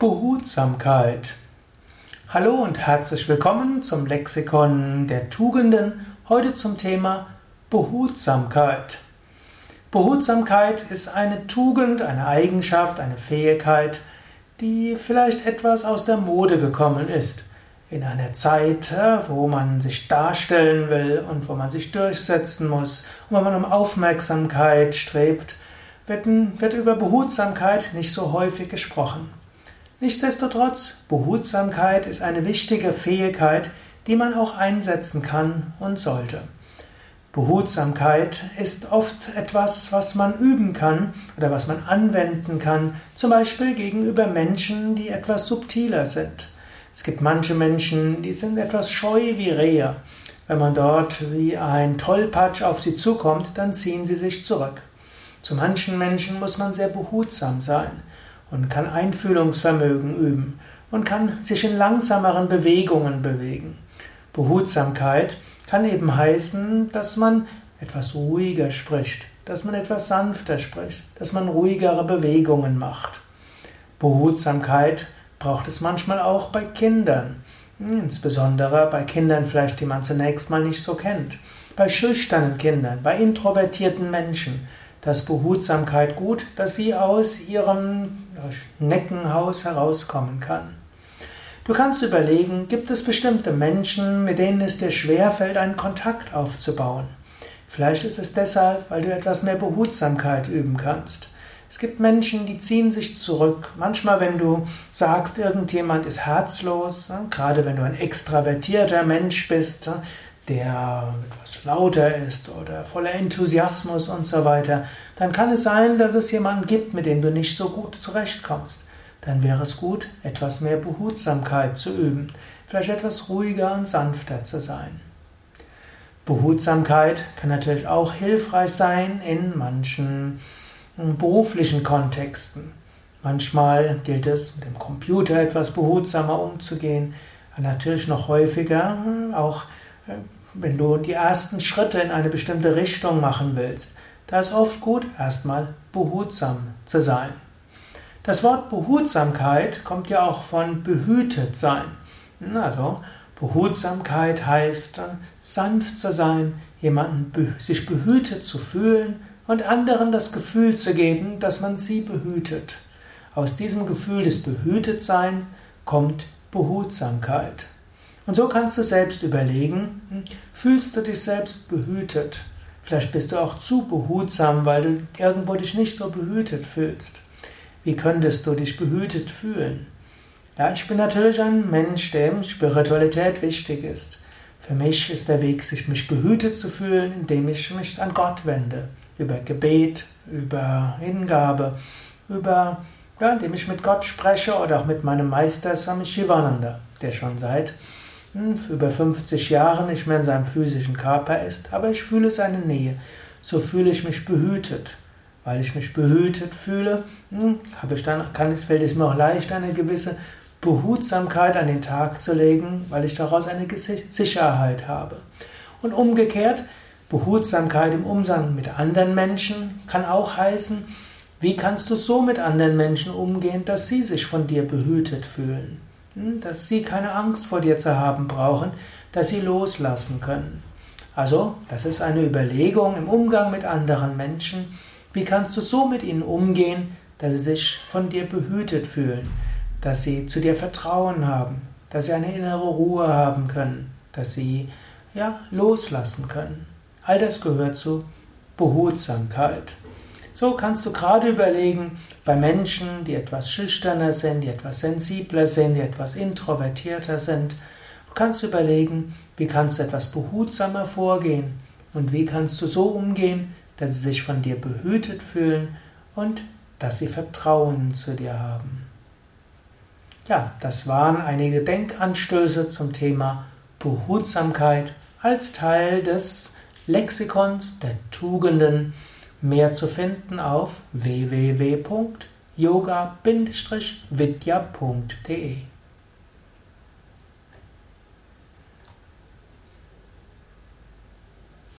Behutsamkeit. Hallo und herzlich willkommen zum Lexikon der Tugenden, heute zum Thema Behutsamkeit. Behutsamkeit ist eine Tugend, eine Eigenschaft, eine Fähigkeit, die vielleicht etwas aus der Mode gekommen ist. In einer Zeit, wo man sich darstellen will und wo man sich durchsetzen muss und wo man um Aufmerksamkeit strebt, wird, wird über Behutsamkeit nicht so häufig gesprochen. Nichtsdestotrotz, Behutsamkeit ist eine wichtige Fähigkeit, die man auch einsetzen kann und sollte. Behutsamkeit ist oft etwas, was man üben kann oder was man anwenden kann, zum Beispiel gegenüber Menschen, die etwas subtiler sind. Es gibt manche Menschen, die sind etwas scheu wie Rehe. Wenn man dort wie ein Tollpatsch auf sie zukommt, dann ziehen sie sich zurück. Zu manchen Menschen muss man sehr behutsam sein und kann Einfühlungsvermögen üben und kann sich in langsameren Bewegungen bewegen. Behutsamkeit kann eben heißen, dass man etwas ruhiger spricht, dass man etwas sanfter spricht, dass man ruhigere Bewegungen macht. Behutsamkeit braucht es manchmal auch bei Kindern, insbesondere bei Kindern vielleicht, die man zunächst mal nicht so kennt, bei schüchternen Kindern, bei introvertierten Menschen, dass Behutsamkeit gut, dass sie aus ihrem Neckenhaus herauskommen kann. Du kannst überlegen, gibt es bestimmte Menschen, mit denen es dir schwerfällt, einen Kontakt aufzubauen? Vielleicht ist es deshalb, weil du etwas mehr Behutsamkeit üben kannst. Es gibt Menschen, die ziehen sich zurück. Manchmal, wenn du sagst, irgendjemand ist herzlos, gerade wenn du ein extravertierter Mensch bist, der etwas lauter ist oder voller Enthusiasmus und so weiter, dann kann es sein, dass es jemanden gibt, mit dem du nicht so gut zurechtkommst. Dann wäre es gut, etwas mehr Behutsamkeit zu üben, vielleicht etwas ruhiger und sanfter zu sein. Behutsamkeit kann natürlich auch hilfreich sein in manchen hm, beruflichen Kontexten. Manchmal gilt es, mit dem Computer etwas behutsamer umzugehen, natürlich noch häufiger hm, auch äh, wenn du die ersten Schritte in eine bestimmte Richtung machen willst, da ist oft gut, erstmal behutsam zu sein. Das Wort Behutsamkeit kommt ja auch von behütet sein. Also Behutsamkeit heißt sanft zu sein, jemanden sich behütet zu fühlen und anderen das Gefühl zu geben, dass man sie behütet. Aus diesem Gefühl des Behütetseins kommt Behutsamkeit. Und so kannst du selbst überlegen, hm, fühlst du dich selbst behütet? Vielleicht bist du auch zu behutsam, weil du irgendwo dich nicht so behütet fühlst. Wie könntest du dich behütet fühlen? Ja, ich bin natürlich ein Mensch, dem Spiritualität wichtig ist. Für mich ist der Weg, sich mich behütet zu fühlen, indem ich mich an Gott wende. Über Gebet, über Hingabe, über, ja, indem ich mit Gott spreche oder auch mit meinem Meister Swami Shivananda, der schon seit über 50 Jahre nicht mehr in seinem physischen Körper ist, aber ich fühle seine Nähe. So fühle ich mich behütet. Weil ich mich behütet fühle, hm, habe ich dann, kann fällt es mir auch leicht, eine gewisse Behutsamkeit an den Tag zu legen, weil ich daraus eine Sicherheit habe. Und umgekehrt, Behutsamkeit im Umgang mit anderen Menschen kann auch heißen, wie kannst du so mit anderen Menschen umgehen, dass sie sich von dir behütet fühlen? Dass sie keine Angst vor dir zu haben brauchen, dass sie loslassen können. Also, das ist eine Überlegung im Umgang mit anderen Menschen. Wie kannst du so mit ihnen umgehen, dass sie sich von dir behütet fühlen, dass sie zu dir Vertrauen haben, dass sie eine innere Ruhe haben können, dass sie ja loslassen können. All das gehört zu Behutsamkeit. So kannst du gerade überlegen, bei Menschen, die etwas schüchterner sind, die etwas sensibler sind, die etwas introvertierter sind, kannst du überlegen, wie kannst du etwas behutsamer vorgehen und wie kannst du so umgehen, dass sie sich von dir behütet fühlen und dass sie Vertrauen zu dir haben. Ja, das waren einige Denkanstöße zum Thema Behutsamkeit als Teil des Lexikons der Tugenden Mehr zu finden auf www.yoga-vidya.de